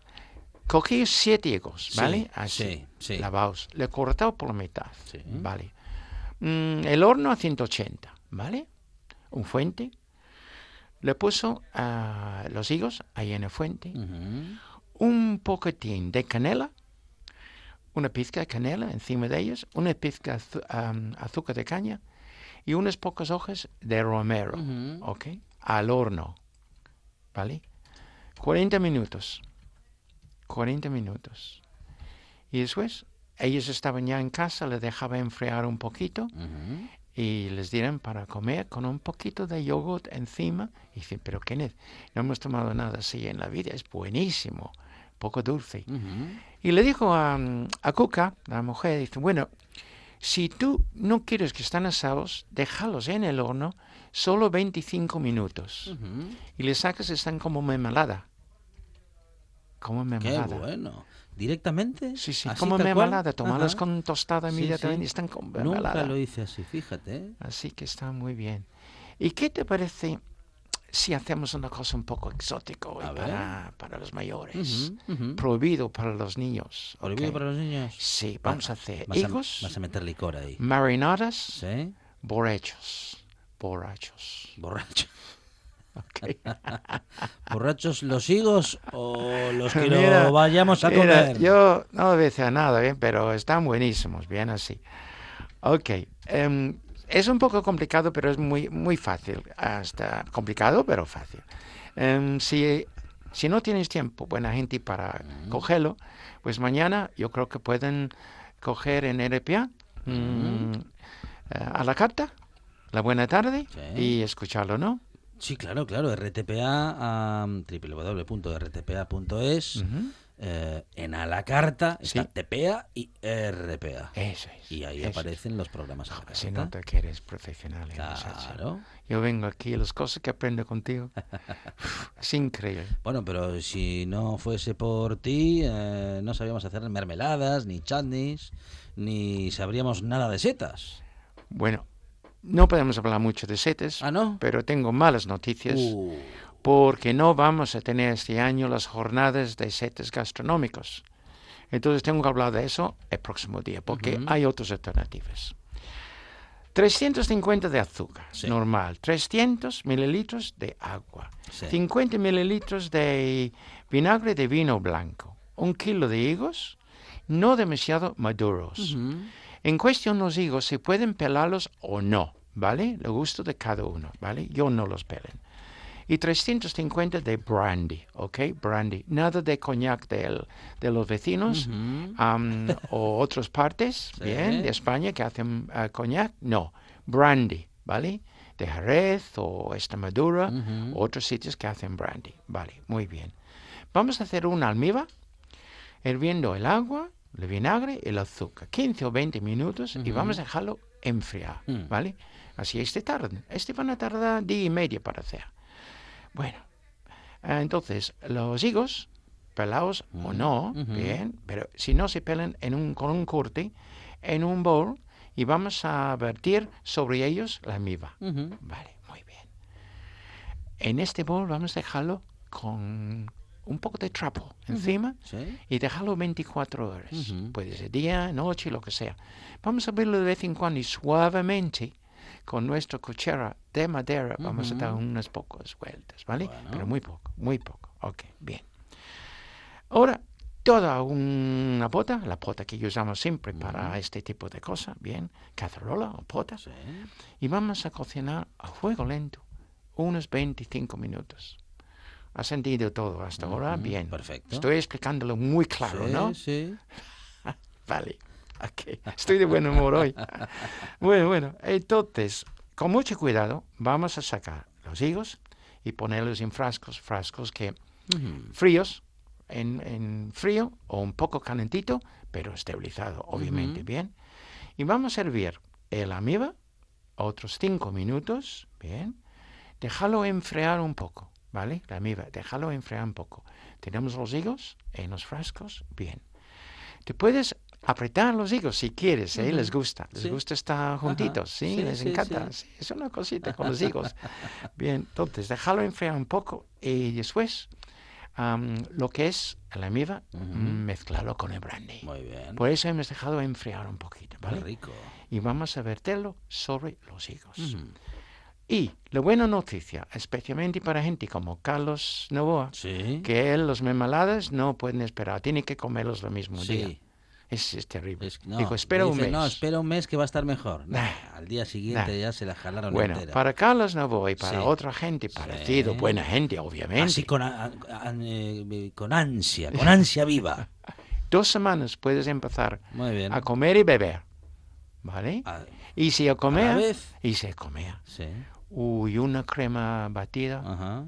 cogí siete higos, Sí, ¿vale? Así, sí, sí. lavados. Le he cortado por la mitad. ¿vale? Mm, el horno a 180, ¿vale? Un fuente. Le puso ah, los higos ahí en el fuente. Un poquitín de canela. Una pizca de canela encima de ellos. Una pizca am, azúcar de caña. Y unas pocas hojas de romero. ¿Ok? Al horno. ¿Vale? 40 minutos. 40 minutos. Y después, ellos estaban ya en casa, les dejaba enfriar un poquito y les dieron para comer con un poquito de yogurt encima. Y dicen, pero Kenneth, no hemos tomado nada así en la vida, es buenísimo, poco dulce. Y le dijo a, a Cuca, la mujer, dice, bueno, si tú no quieres que estén asados, déjalos en el horno solo 25 minutos. Y le sacas, están como mermelada. Como Qué mermelada. bueno. ¿Directamente? Sí, sí, ¿Así como mermelada, tomarlas con tostada Sí, inmediatamente, sí. están con Nunca mermelada. lo hice así, fíjate. ¿eh? Así que está muy bien. ¿Y qué te parece si hacemos una cosa un poco exótica hoy para, para los mayores? Prohibido para los niños. ¿Prohibido para los niños? Sí, vamos a hacer Vas a, higos, vas a meter licor ahí. marinadas, ¿Sí? borrachos. Borrachos. Borracho. Ok. ¿Borrachos los higos o los que Mira, lo vayamos a mira, comer? yo no voy a decir nada, bien, pero están buenísimos, bien así. Ok. em, es un poco complicado, pero es muy, muy fácil. Hasta complicado, pero fácil. Em, si, si no tienes tiempo, buena gente, para cogerlo, pues mañana yo creo que pueden coger en RPA mm, eh, a la carta, la buena tarde, Sí. y escucharlo, ¿no? Sí, claro, claro. RTPA, um, www.rtpa.es. Ujú. eh, en a la carta está Sí. TPA y RPA. Eso es. Y ahí es. aparecen los programas a la Se nota que eres profesional. Claro. Yo vengo aquí, las cosas que aprendo contigo. es increíble. Bueno, pero si no fuese por ti, eh, no sabíamos hacer mermeladas, ni chutneys, ni sabríamos nada de setas. Bueno, no podemos hablar mucho de setes, ¿Ah, no? pero tengo malas noticias Uh, porque no vamos a tener este año las jornadas de setes gastronómicos. Entonces tengo que hablar de eso el próximo día porque hay otras alternativas. 350 de azúcar, Sí. normal. 300 mililitros de agua. Sí. 50 mililitros de vinagre de vino blanco. Un kilo de higos, no demasiado maduros. En cuestión los higos, se pueden pelarlos o no, ¿vale? Lo gusto de cada uno, ¿vale? Yo no los pelen. Y 350 de brandy, ¿ok? Brandy. Nada de coñac del- de los vecinos o otras partes, Sí. bien, de España que hacen ah, coñac. No, brandy, ¿vale? De Jerez o Extremadura, otros sitios que hacen brandy, ¿vale? Muy bien. Vamos a hacer una almíbar hirviendo el agua, el vinagre y el azúcar. 15 o 20 minutos y Ujú. vamos a dejarlo enfriar, Mm. ¿vale? Así este tarde. Este van a tardar día y medio para hacer. Bueno, entonces los higos, pelados o Mm, no, bien, pero si no se pelan en un, con un corte, en un bol y vamos a vertir sobre ellos la. Ujú. Vale, muy bien. En este bol vamos a dejarlo con un poco de trapo encima Sí. y dejarlo 24 horas. Puede ser día, noche, lo que sea. Vamos a verlo de vez en cuando y suavemente con nuestra cuchara de madera vamos a dar unas pocas vueltas, ¿vale? Bueno. Pero muy poco, muy poco. Ok, bien. Ahora, toda una pota, la pota que usamos siempre para este tipo de cosas, bien, cacerola o pota, Sí. y vamos a cocinar a fuego lento unos 25 minutos. ¿Has entendido todo hasta ahora? Ujú, Bien. perfecto. Estoy explicándolo muy claro, sí, ¿no? sí. Vale. Ok. Estoy de buen humor hoy. bueno, bueno. Entonces, con mucho cuidado, vamos a sacar los higos y ponerlos en frascos, frascos que Ujú. fríos, en, en frío o un poco calentito, pero esterilizado, obviamente, Ujú. bien. Y vamos a hervir el amiba otros cinco minutos, bien. Déjalo enfriar un poco, ¿vale? La amiba, déjalo enfriar un poco. Tenemos los higos en los frascos, bien. Te puedes apretar los higos si quieres, ¿eh? Les gusta, les Sí. gusta estar juntitos, ¿sí? Sí, Les sí, encanta, es una cosita con los higos. Bien, entonces déjalo enfriar un poco y después am, lo que es la amiba, Ujú. mm, mezclarlo con el brandy. Muy bien. Por eso hemos dejado enfriar un poquito, Qué ¿vale? rico. Y vamos a verterlo sobre los higos. Ujú. Y la buena noticia, especialmente para gente como Carlos Novoa, Sí. que él los mermeladas no pueden esperar, tiene que comerlos lo mismo Sí. día. Es, es terrible. Es- no, Digo, espera un dice, mes. No, espera un mes que va a estar mejor. Nah, Nah, al día siguiente nah. ya se la jalaron Bueno, entera. para Carlos Novoa y para Sí. otra gente parecido, Sí. buena gente, obviamente. Así con, a- a- eh, con ansia, con ansia viva. Dos semanas puedes empezar Muy bien. a comer y beber. ¿Vale? A- Y si a comer, y se comía. sí. Uy, una crema batida, Ajá.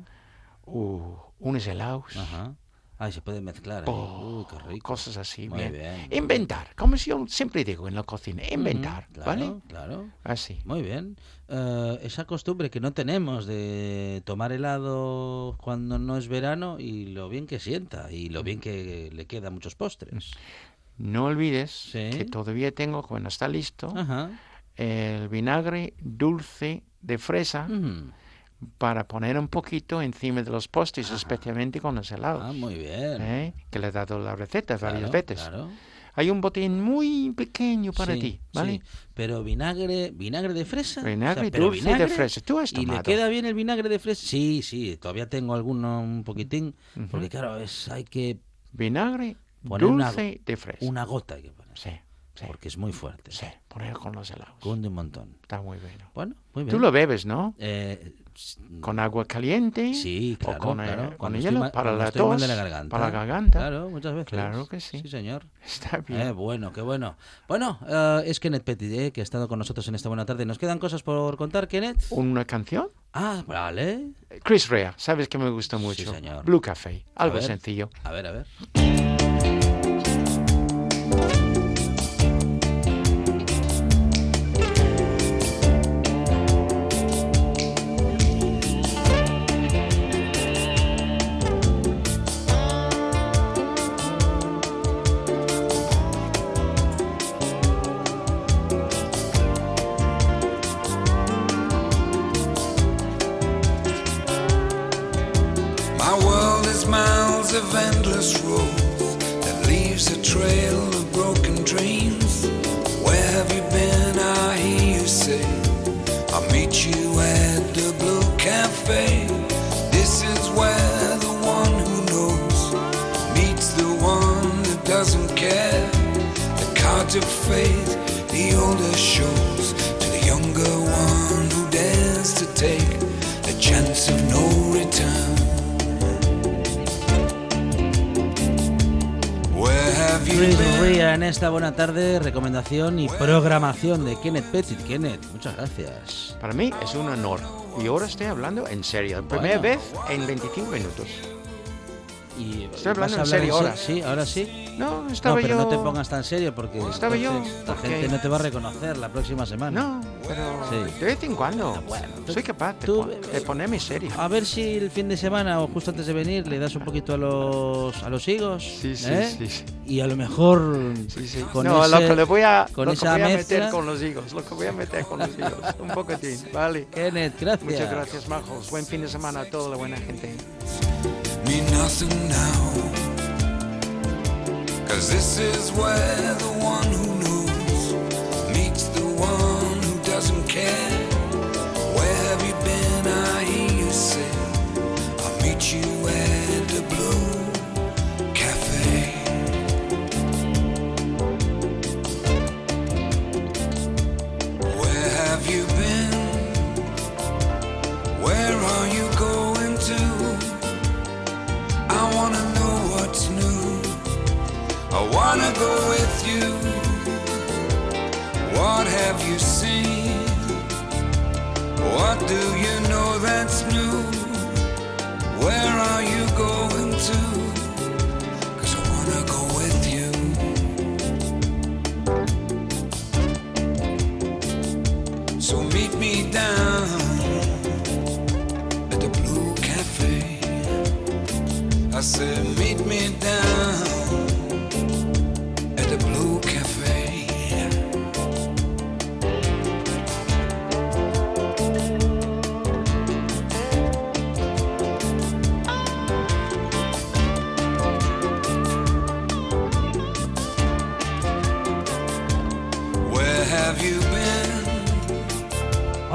uh, unos helados, Ajá. Ay, se puede mezclar. Oh, qué rico. cosas así. Muy bien. bien. Inventar, como yo siempre digo en la cocina, inventar, Ujú, ¿vale? Claro, claro. Así. Muy bien. Eh, esa costumbre que no tenemos de tomar helado cuando no es verano y lo bien que sienta y lo bien que le queda a muchos postres. No olvides Sí. que todavía tengo, cuando está listo, Ajá. el vinagre dulce de fresa Ujú. para poner un poquito encima de los postres, especialmente con los helados. Ah, muy bien. ¿eh? Que le he dado la receta varias Claro, veces. claro. Hay un botín muy pequeño para Sí, ti, ¿vale? sí. Pero vinagre, vinagre de fresa. Vinagre pero dulce de fresa. ¿Tú has ¿Y le tomado? queda bien el vinagre de fresa? Sí, sí, todavía tengo alguno un poquitín, porque claro, es hay que Vinagre una- dulce de fresa. una gota hay que poner, Sí, sí, porque es muy fuerte. sí. Poner con los helados. Cunde un montón. Está muy bueno. Bueno, muy bien. Tú lo bebes, ¿no? Eh, Con agua caliente. Sí, claro, o con, eh, claro. con el estoy hielo ma- para la estoy tos. la garganta. Para la garganta. Claro, muchas veces. Claro que sí. Sí, señor. Está bien. Eh, bueno, qué bueno. Bueno, eh, es Kenneth Petit, eh, que ha estado con nosotros en esta buena tarde. ¿Nos quedan cosas por contar, Kenneth? ¿Una canción? Ah, vale. Chris Rea, sabes que me gusta mucho. señor. Blue Café, algo ver. sencillo. A ver, a ver. Y programación de Kenneth Petit. Kenneth, muchas gracias. Para mí es un honor. Y ahora estoy hablando en serio. Primera Bueno. vez en 25 minutos. Y Estoy ¿vas hablando en serio ahora. Sí, ahora sí. No, No, estaba pero yo... no te pongas tan serio porque Estaba yo, entonces la porque- gente no te va a reconocer la próxima semana. No, pero Sí. de vez en cuando. Bueno, Soy capaz de, tú, pon- de ponerme serio. A ver si el fin de semana o justo antes de venir le das un poquito a los a los higos. Sí, sí, ¿eh? sí, sí. Y a lo mejor con no, ese- lo que le voy a, con lo que esa voy a mezcla- meter con los higos, lo que voy a meter con los higos, un poquitín, ¿vale? Kenneth, gracias. Muchas gracias, Majos. Buen fin de semana a toda la buena gente. mean nothing now. Cause this is where the one who knows meets the one who doesn't care. Where have you been? I hear you say, I'll meet you at the Blue Cafe. Where have you been? Where are you going to? I wanna know what's new. I wanna go with you. What have you seen? What do you know that's new? Where are you going to?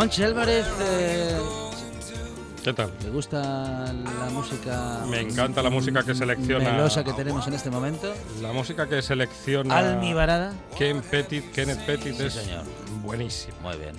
Monchi Álvarez, eh, ¿Qué tal? ¿le gusta la música? Me encanta la música que selecciona. melosa que tenemos en este momento. La música que selecciona. Almibarada. Ken Petit, Kenneth Petit Sí, es señor. buenísimo. Muy bien.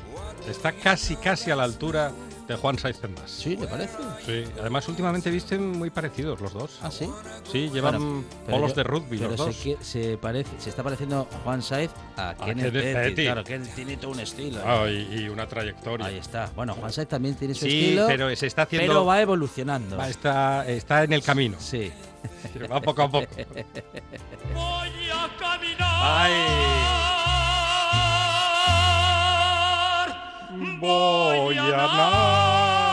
Está casi, casi a la altura de Juan Saiz en más. ¿Sí? ¿Te parece? Sí, además últimamente visten muy parecidos los dos. ¿Ah, sí? Sí, llevan Bueno, pero polos yo- de rugby pero los se dos. que- Se, parece, se está pareciendo Juan Saiz a Kenneth Kenneth Petty. Petty. Claro, que tiene todo un estilo. ¿eh? Ah, y, y una trayectoria. Ahí está. Bueno, Juan Saiz también tiene su Sí, estilo. pero se está haciendo- Pero va evolucionando. Va, está, está en el camino. Sí. Va poco a poco. Voy a caminar. Voy a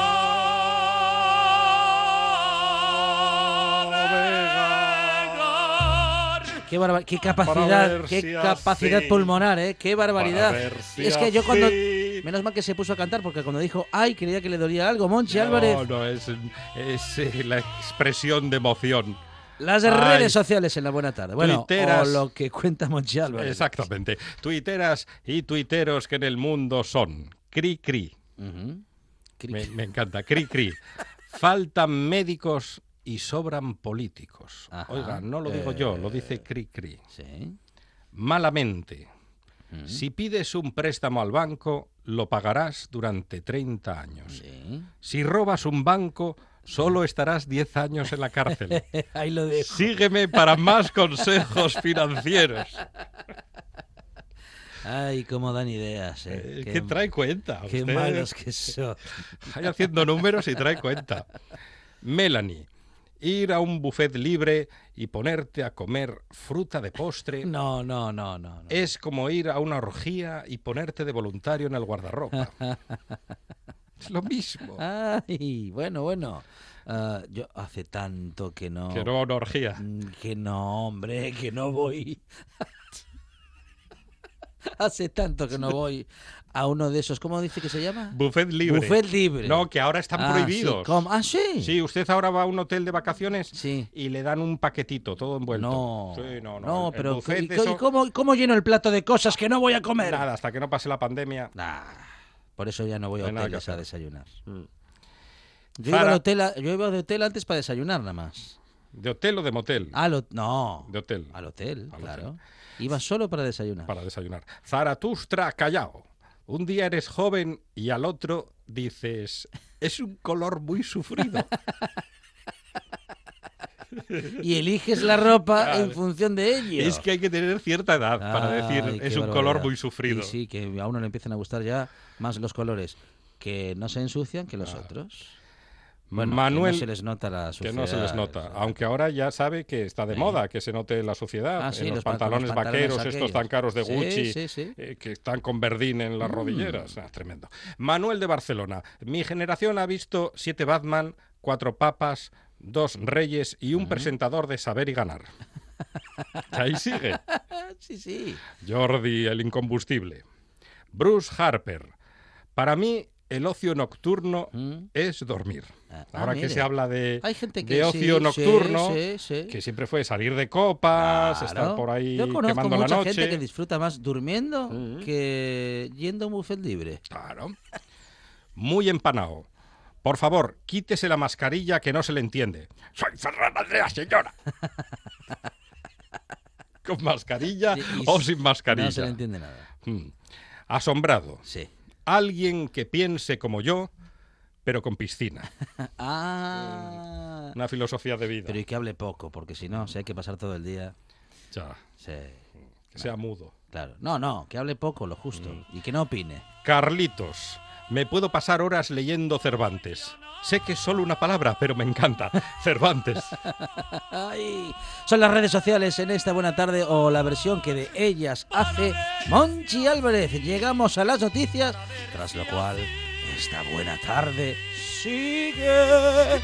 Qué, barba- qué capacidad, qué si capacidad así- pulmonar, ¿eh? Qué barbaridad. Si es que yo cuando... Menos mal que se puso a cantar, porque cuando dijo, ay, creía que le dolía algo, Monchi Álvarez. No, no, es, es eh, la expresión de emoción. Las Ay, redes sociales en la buena tarde. Bueno, Tuiteras. o lo que cuenta Monchi Álvarez. Exactamente. Tuiteras y tuiteros que en el mundo son. Cri cri. Me, me encanta. Cri cri. Faltan médicos y sobran políticos. Ajá. Oiga, no lo digo yo, lo dice Cri cri. Sí. Malamente. Si pides un préstamo al banco, lo pagarás durante 30 años. Si robas un banco, solo estarás 10 años en la cárcel. Ahí lo dejo. Sígueme para más consejos financieros. Ay, cómo dan ideas, ¿eh? Eh, que trae cuenta. Qué malos que son. Vaya haciendo números y trae cuenta. Melanie, ir a un buffet libre y ponerte a comer fruta de postre No, no, no, no. no. es como ir a una orgía y ponerte de voluntario en el guardarropa. es lo mismo. Ay, bueno, bueno. Ah, yo hace tanto que no. Que no a una orgía. Mm, Que no, hombre, que no voy. hace tanto que no voy a uno de esos. ¿Cómo dice que se llama? Buffet libre. Buffet libre. No, que ahora están Ah, prohibidos. sí, ¿cómo? Ah, sí. Sí, usted ahora va a un hotel de vacaciones y le dan un paquetito, todo envuelto. No, Sí, no, no. no, el- el pero buffet ¿y, de co- y eso- cómo, cómo lleno el plato de cosas que no voy a comer? Nada, hasta que no pase la pandemia. Por eso ya no voy a No hoteles a desayunar. Mm. Yo iba, al hotel a- yo iba de hotel antes para desayunar nada más. ¿De hotel o de motel? Al ho- no. De hotel. Al hotel, Al claro. hotel. Iba solo para desayunar. Para desayunar. Zaratustra Callao. Un día eres joven y al otro dices, es un color muy sufrido. Y eliges la ropa Claro. en función de ello. Es que hay que tener cierta edad para decir, es un barbaridad. color muy sufrido. Y sí, que a uno le empiezan a gustar ya más los colores que no se ensucian que los otros. Bueno, que Manuel, no se les nota la que no se les suciedad, nota, aunque ahora ya sabe que está de Sí. moda que se note la suciedad Ah, sí, en los, pantalones vaqueros estos tan caros de Gucci sí, eh, que están con verdín en las Mm. rodilleras, Ah, tremendo. Manuel de Barcelona, mi generación ha visto siete Batman, cuatro papas, dos reyes y un presentador de saber y ganar. Ahí sigue. sí, sí. Jordi, el incombustible. Bruce Harper. Para mí, el ocio nocturno es dormir. ah, Ahora que se habla de, Hay gente que de ocio sí, nocturno, sí, sí. que siempre fue salir de copas, estar por ahí Yo conozco quemando mucha la noche. gente que disfruta más durmiendo que yendo a un buffet libre. Claro. Muy empanado. Por favor, quítese la mascarilla que no se le entiende. Soy Ferran Andrea, señora. ¿Con mascarilla Y- y o sin mascarilla? No se le entiende nada. Mm. Asombrado. Sí. Alguien que piense como yo, pero con piscina. Ah. Una filosofía de vida. Pero y que hable poco, porque si no, si hay que pasar todo el día. Ya. Sí. Que sea mudo. Claro. No, no, que hable poco, lo justo. Y que no opine. Carlitos. Me puedo pasar horas leyendo Cervantes. Sé que es solo una palabra, pero me encanta. Cervantes. Ay, son las redes sociales en esta buena tarde o la versión que de ellas hace Monchi Álvarez. Llegamos a las noticias, tras lo cual esta buena tarde sigue.